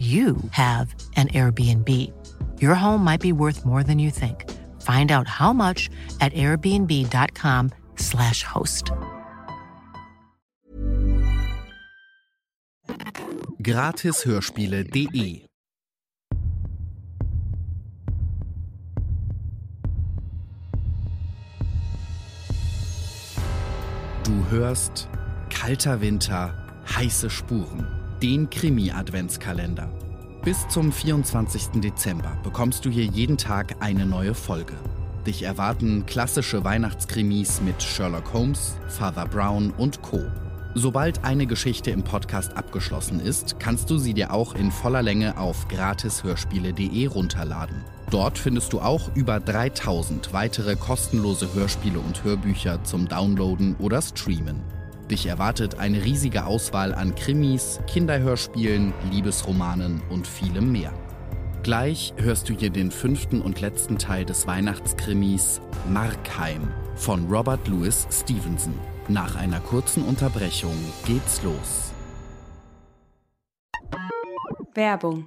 you have an Airbnb. Your home might be worth more than you think. Find out how much at airbnb.com/slash host. Gratishörspiele.de Du hörst Kalter Winter, heiße Spuren, den Krimi-Adventskalender. Bis zum 24. Dezember bekommst du hier jeden Tag eine neue Folge. Dich erwarten klassische Weihnachtskrimis mit Sherlock Holmes, Father Brown und Co. Sobald eine Geschichte im Podcast abgeschlossen ist, kannst du sie dir auch in voller Länge auf gratishörspiele.de runterladen. Dort findest du auch über 3000 weitere kostenlose Hörspiele und Hörbücher zum Downloaden oder Streamen. Dich erwartet eine riesige Auswahl an Krimis, Kinderhörspielen, Liebesromanen und vielem mehr. Gleich hörst du hier den fünften und letzten Teil des Weihnachtskrimis Markheim von Robert Louis Stevenson. Nach einer kurzen Unterbrechung geht's los. Werbung.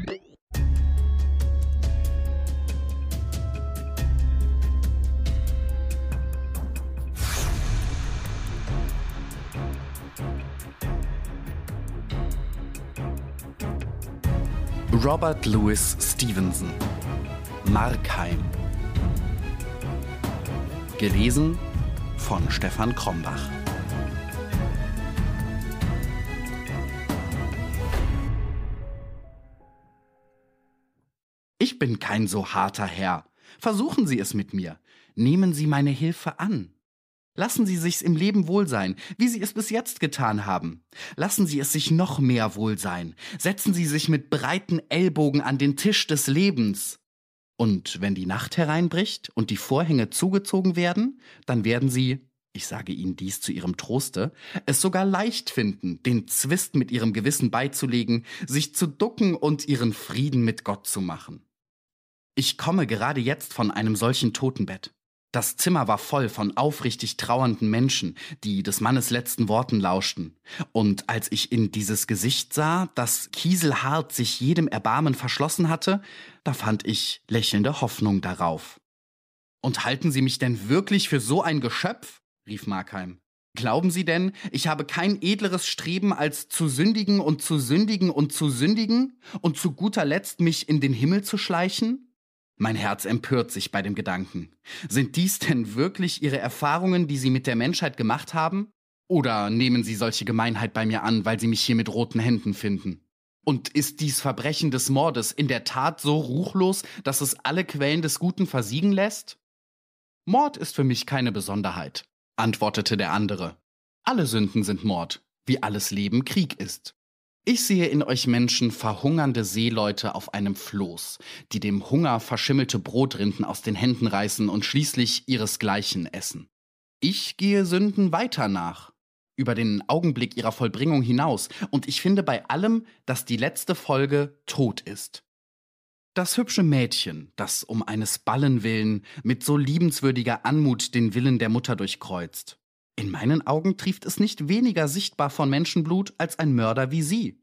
Robert Louis Stevenson Markheim Gelesen von Stefan Krombach Ich bin kein so harter Herr. Versuchen Sie es mit mir. Nehmen Sie meine Hilfe an. Lassen Sie sich's im Leben wohl sein, wie Sie es bis jetzt getan haben. Lassen Sie es sich noch mehr wohl sein. Setzen Sie sich mit breiten Ellbogen an den Tisch des Lebens. Und wenn die Nacht hereinbricht und die Vorhänge zugezogen werden, dann werden Sie, ich sage Ihnen dies zu Ihrem Troste, es sogar leicht finden, den Zwist mit Ihrem Gewissen beizulegen, sich zu ducken und Ihren Frieden mit Gott zu machen. Ich komme gerade jetzt von einem solchen Totenbett. Das Zimmer war voll von aufrichtig trauernden Menschen, die des Mannes letzten Worten lauschten. Und als ich in dieses Gesicht sah, das kieselhart sich jedem Erbarmen verschlossen hatte, da fand ich lächelnde Hoffnung darauf. Und halten Sie mich denn wirklich für so ein Geschöpf? rief Markheim. Glauben Sie denn, ich habe kein edleres Streben, als zu sündigen und zu sündigen und zu sündigen und zu guter Letzt mich in den Himmel zu schleichen? Mein Herz empört sich bei dem Gedanken. Sind dies denn wirklich Ihre Erfahrungen, die Sie mit der Menschheit gemacht haben? Oder nehmen Sie solche Gemeinheit bei mir an, weil Sie mich hier mit roten Händen finden? Und ist dies Verbrechen des Mordes in der Tat so ruchlos, dass es alle Quellen des Guten versiegen lässt? Mord ist für mich keine Besonderheit, antwortete der andere. Alle Sünden sind Mord, wie alles Leben Krieg ist. Ich sehe in euch Menschen verhungernde Seeleute auf einem Floß, die dem Hunger verschimmelte Brotrinden aus den Händen reißen und schließlich ihresgleichen essen. Ich gehe Sünden weiter nach, über den Augenblick ihrer Vollbringung hinaus, und ich finde bei allem, dass die letzte Folge tot ist. Das hübsche Mädchen, das um eines Ballen willen mit so liebenswürdiger Anmut den Willen der Mutter durchkreuzt. In meinen Augen trieft es nicht weniger sichtbar von Menschenblut als ein Mörder wie Sie.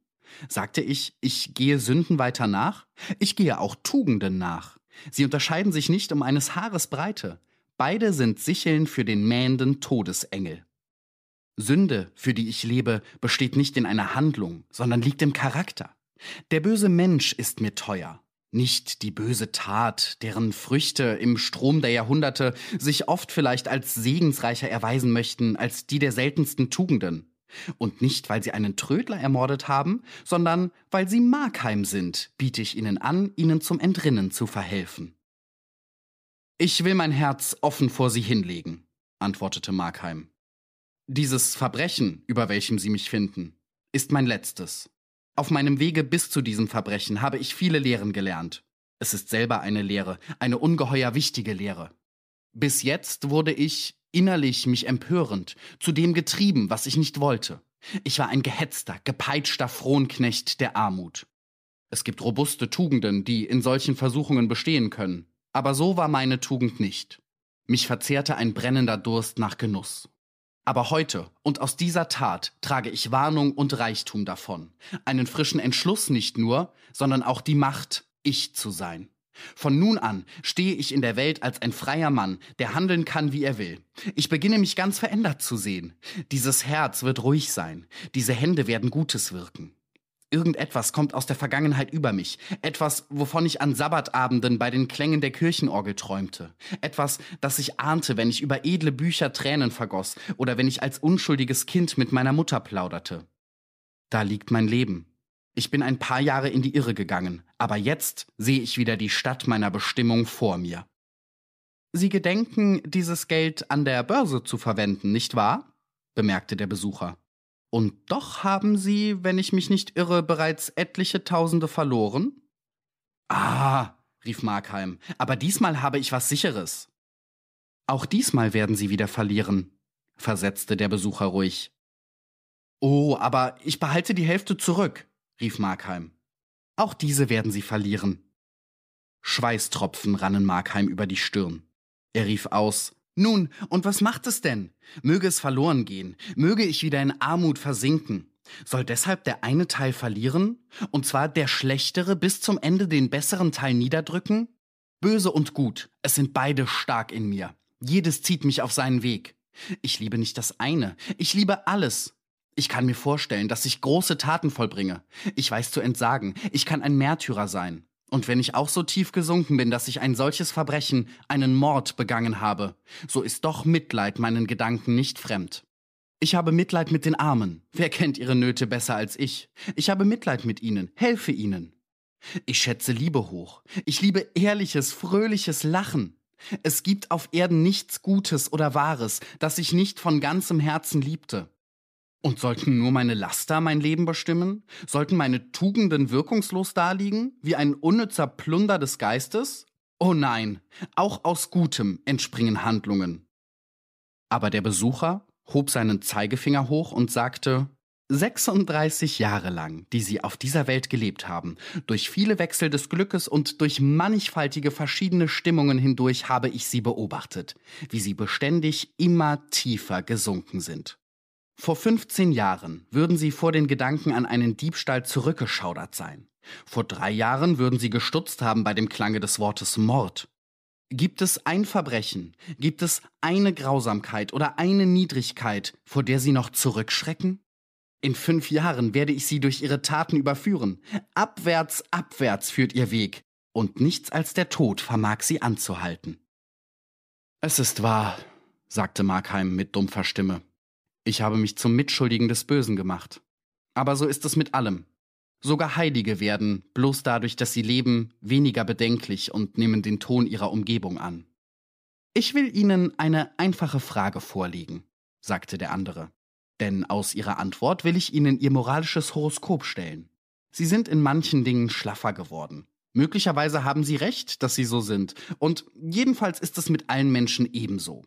Sagte ich, ich gehe Sünden weiter nach? Ich gehe auch Tugenden nach. Sie unterscheiden sich nicht um eines Haares Breite. Beide sind Sicheln für den mähenden Todesengel. Sünde, für die ich lebe, besteht nicht in einer Handlung, sondern liegt im Charakter. Der böse Mensch ist mir teuer, nicht die böse Tat, deren Früchte im Strom der Jahrhunderte sich oft vielleicht als segensreicher erweisen möchten als die der seltensten Tugenden. Und nicht, weil sie einen Trödler ermordet haben, sondern weil sie Markheim sind, biete ich ihnen an, ihnen zum Entrinnen zu verhelfen. Ich will mein Herz offen vor sie hinlegen, antwortete Markheim. Dieses Verbrechen, über welchem sie mich finden, ist mein letztes. Auf meinem Wege bis zu diesem Verbrechen habe ich viele Lehren gelernt. Es ist selber eine Lehre, eine ungeheuer wichtige Lehre. Bis jetzt wurde ich, innerlich mich empörend, zu dem getrieben, was ich nicht wollte. Ich war ein gehetzter, gepeitschter Frohnknecht der Armut. Es gibt robuste Tugenden, die in solchen Versuchungen bestehen können, aber so war meine Tugend nicht. Mich verzehrte ein brennender Durst nach Genuss. Aber heute und aus dieser Tat trage ich Warnung und Reichtum davon. Einen frischen Entschluss nicht nur, sondern auch die Macht, ich zu sein. Von nun an stehe ich in der Welt als ein freier Mann, der handeln kann, wie er will. Ich beginne mich ganz verändert zu sehen. Dieses Herz wird ruhig sein, diese Hände werden Gutes wirken. Irgendetwas kommt aus der Vergangenheit über mich. Etwas, wovon ich an Sabbatabenden bei den Klängen der Kirchenorgel träumte. Etwas, das ich ahnte, wenn ich über edle Bücher Tränen vergoss oder wenn ich als unschuldiges Kind mit meiner Mutter plauderte. Da liegt mein Leben. Ich bin ein paar Jahre in die Irre gegangen, aber jetzt sehe ich wieder die Stadt meiner Bestimmung vor mir. Sie gedenken, dieses Geld an der Börse zu verwenden, nicht wahr? bemerkte der Besucher. Und doch haben Sie, wenn ich mich nicht irre, bereits etliche Tausende verloren? Ah, rief Markheim, aber diesmal habe ich was Sicheres. Auch diesmal werden Sie wieder verlieren, versetzte der Besucher ruhig. Oh, aber ich behalte die Hälfte zurück, rief Markheim. Auch diese werden Sie verlieren. Schweißtropfen rannen Markheim über die Stirn. Er rief aus nun, und was macht es denn? Möge es verloren gehen, möge ich wieder in Armut versinken. Soll deshalb der eine Teil verlieren, und zwar der schlechtere bis zum Ende den besseren Teil niederdrücken? Böse und gut, es sind beide stark in mir. Jedes zieht mich auf seinen Weg. Ich liebe nicht das eine, ich liebe alles. Ich kann mir vorstellen, dass ich große Taten vollbringe. Ich weiß zu entsagen, ich kann ein Märtyrer sein. Und wenn ich auch so tief gesunken bin, dass ich ein solches Verbrechen, einen Mord begangen habe, so ist doch Mitleid meinen Gedanken nicht fremd. Ich habe Mitleid mit den Armen. Wer kennt ihre Nöte besser als ich? Ich habe Mitleid mit ihnen, helfe ihnen. Ich schätze Liebe hoch. Ich liebe ehrliches, fröhliches Lachen. Es gibt auf Erden nichts Gutes oder Wahres, das ich nicht von ganzem Herzen liebte. Und sollten nur meine Laster mein Leben bestimmen? Sollten meine Tugenden wirkungslos daliegen, wie ein unnützer Plunder des Geistes? Oh nein, auch aus Gutem entspringen Handlungen. Aber der Besucher hob seinen Zeigefinger hoch und sagte, 36 Jahre lang, die Sie auf dieser Welt gelebt haben, durch viele Wechsel des Glückes und durch mannigfaltige verschiedene Stimmungen hindurch habe ich Sie beobachtet, wie Sie beständig immer tiefer gesunken sind. Vor 15 Jahren würden Sie vor den Gedanken an einen Diebstahl zurückgeschaudert sein. Vor drei Jahren würden Sie gestutzt haben bei dem Klange des Wortes Mord. Gibt es ein Verbrechen, gibt es eine Grausamkeit oder eine Niedrigkeit, vor der Sie noch zurückschrecken? In fünf Jahren werde ich Sie durch Ihre Taten überführen. Abwärts, abwärts führt Ihr Weg, und nichts als der Tod vermag Sie anzuhalten. Es ist wahr, sagte Markheim mit dumpfer Stimme. Ich habe mich zum Mitschuldigen des Bösen gemacht. Aber so ist es mit allem. Sogar Heilige werden, bloß dadurch, dass sie leben, weniger bedenklich und nehmen den Ton ihrer Umgebung an. Ich will Ihnen eine einfache Frage vorlegen, sagte der andere. Denn aus Ihrer Antwort will ich Ihnen Ihr moralisches Horoskop stellen. Sie sind in manchen Dingen schlaffer geworden. Möglicherweise haben Sie recht, dass Sie so sind, und jedenfalls ist es mit allen Menschen ebenso.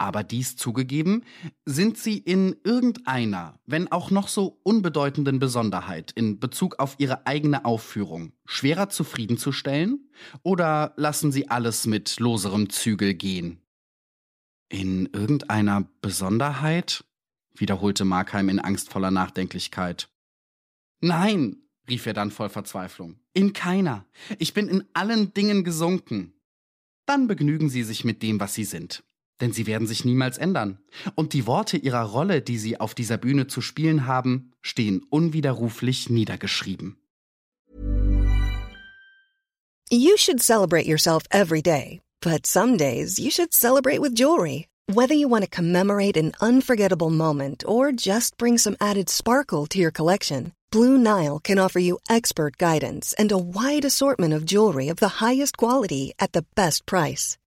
Aber dies zugegeben, sind Sie in irgendeiner, wenn auch noch so unbedeutenden Besonderheit in Bezug auf Ihre eigene Aufführung schwerer zufriedenzustellen? Oder lassen Sie alles mit loserem Zügel gehen? In irgendeiner Besonderheit? wiederholte Markheim in angstvoller Nachdenklichkeit. Nein, rief er dann voll Verzweiflung. In keiner. Ich bin in allen Dingen gesunken. Dann begnügen Sie sich mit dem, was Sie sind. Denn Sie werden sich niemals ändern. Und die Worte Ihrer Rolle, die Sie auf dieser Bühne zu spielen haben, stehen unwiderruflich niedergeschrieben. You should celebrate yourself every day. But some days you should celebrate with jewelry. Whether you want to commemorate an unforgettable moment or just bring some added sparkle to your collection, Blue Nile can offer you expert guidance and a wide assortment of jewelry of the highest quality at the best price.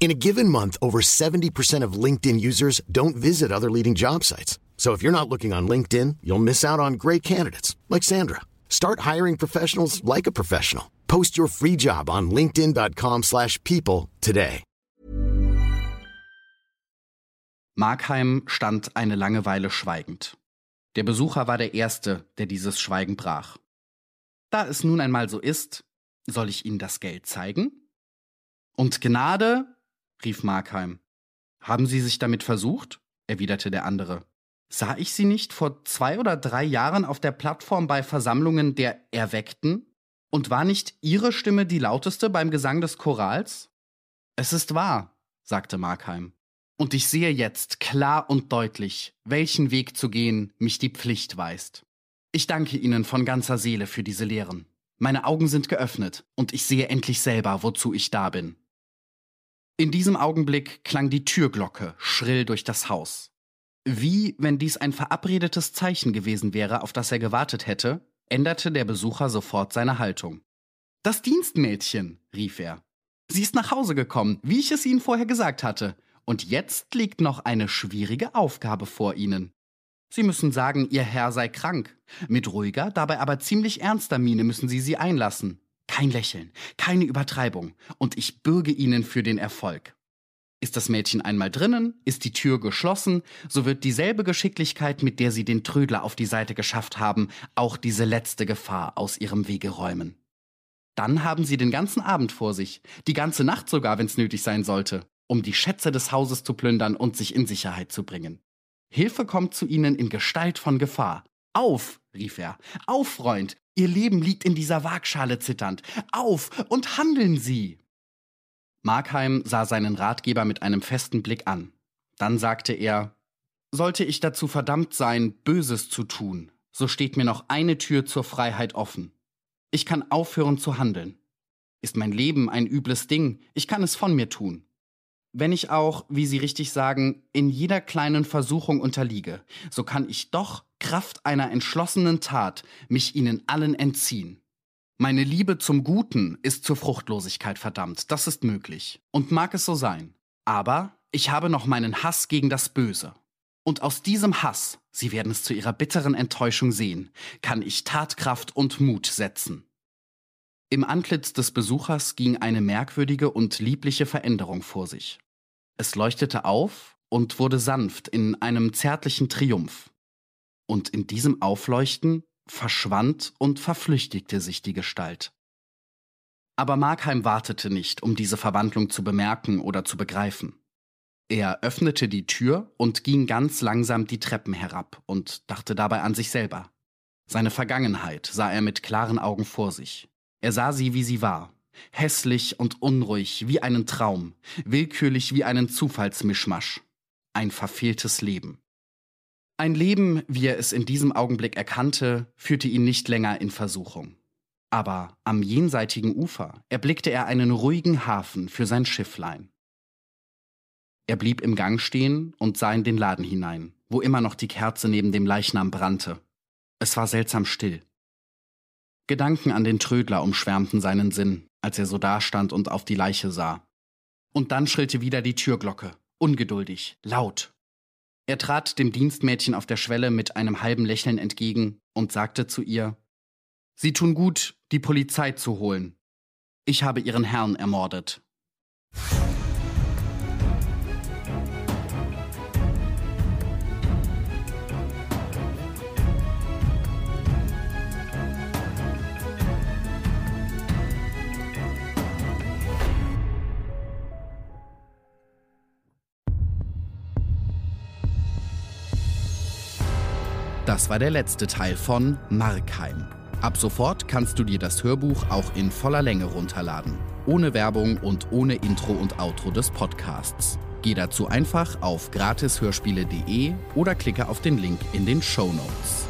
In a given month, over 70% of LinkedIn users don't visit other leading job sites. So if you're not looking on LinkedIn, you'll miss out on great candidates like Sandra. Start hiring professionals like a professional. Post your free job on linkedin.com/people today. Markheim stand eine lange Weile schweigend. Der Besucher war der Erste, der dieses Schweigen brach. Da es nun einmal so ist, soll ich Ihnen das Geld zeigen? Und Gnade? Rief Markheim. Haben Sie sich damit versucht? erwiderte der andere. Sah ich Sie nicht vor zwei oder drei Jahren auf der Plattform bei Versammlungen der Erweckten? Und war nicht Ihre Stimme die lauteste beim Gesang des Chorals? Es ist wahr, sagte Markheim. Und ich sehe jetzt klar und deutlich, welchen Weg zu gehen mich die Pflicht weist. Ich danke Ihnen von ganzer Seele für diese Lehren. Meine Augen sind geöffnet und ich sehe endlich selber, wozu ich da bin. In diesem Augenblick klang die Türglocke schrill durch das Haus. Wie, wenn dies ein verabredetes Zeichen gewesen wäre, auf das er gewartet hätte, änderte der Besucher sofort seine Haltung. Das Dienstmädchen, rief er. Sie ist nach Hause gekommen, wie ich es Ihnen vorher gesagt hatte, und jetzt liegt noch eine schwierige Aufgabe vor Ihnen. Sie müssen sagen, Ihr Herr sei krank. Mit ruhiger, dabei aber ziemlich ernster Miene müssen Sie sie einlassen. Kein Lächeln, keine Übertreibung, und ich bürge Ihnen für den Erfolg. Ist das Mädchen einmal drinnen, ist die Tür geschlossen, so wird dieselbe Geschicklichkeit, mit der Sie den Trödler auf die Seite geschafft haben, auch diese letzte Gefahr aus Ihrem Wege räumen. Dann haben Sie den ganzen Abend vor sich, die ganze Nacht sogar, wenn es nötig sein sollte, um die Schätze des Hauses zu plündern und sich in Sicherheit zu bringen. Hilfe kommt zu Ihnen in Gestalt von Gefahr. Auf, rief er, auf, Freund, Ihr Leben liegt in dieser Waagschale zitternd. Auf und handeln Sie! Markheim sah seinen Ratgeber mit einem festen Blick an. Dann sagte er Sollte ich dazu verdammt sein, Böses zu tun, so steht mir noch eine Tür zur Freiheit offen. Ich kann aufhören zu handeln. Ist mein Leben ein übles Ding, ich kann es von mir tun. Wenn ich auch, wie Sie richtig sagen, in jeder kleinen Versuchung unterliege, so kann ich doch Kraft einer entschlossenen Tat mich ihnen allen entziehen. Meine Liebe zum Guten ist zur Fruchtlosigkeit verdammt, das ist möglich. Und mag es so sein. Aber ich habe noch meinen Hass gegen das Böse. Und aus diesem Hass, Sie werden es zu Ihrer bitteren Enttäuschung sehen, kann ich Tatkraft und Mut setzen. Im Antlitz des Besuchers ging eine merkwürdige und liebliche Veränderung vor sich. Es leuchtete auf und wurde sanft in einem zärtlichen Triumph. Und in diesem Aufleuchten verschwand und verflüchtigte sich die Gestalt. Aber Markheim wartete nicht, um diese Verwandlung zu bemerken oder zu begreifen. Er öffnete die Tür und ging ganz langsam die Treppen herab und dachte dabei an sich selber. Seine Vergangenheit sah er mit klaren Augen vor sich. Er sah sie, wie sie war. Hässlich und unruhig wie einen Traum, willkürlich wie einen Zufallsmischmasch. ein verfehltes Leben. Ein Leben, wie er es in diesem Augenblick erkannte, führte ihn nicht länger in Versuchung. Aber am jenseitigen Ufer erblickte er einen ruhigen Hafen für sein Schifflein. Er blieb im Gang stehen und sah in den Laden hinein, wo immer noch die Kerze neben dem Leichnam brannte. Es war seltsam still. Gedanken an den Trödler umschwärmten seinen Sinn, als er so dastand und auf die Leiche sah. Und dann schrillte wieder die Türglocke, ungeduldig, laut. Er trat dem Dienstmädchen auf der Schwelle mit einem halben Lächeln entgegen und sagte zu ihr Sie tun gut, die Polizei zu holen. Ich habe Ihren Herrn ermordet. Das war der letzte Teil von Markheim. Ab sofort kannst du dir das Hörbuch auch in voller Länge runterladen. Ohne Werbung und ohne Intro und Outro des Podcasts. Geh dazu einfach auf gratishörspiele.de oder klicke auf den Link in den Show Notes.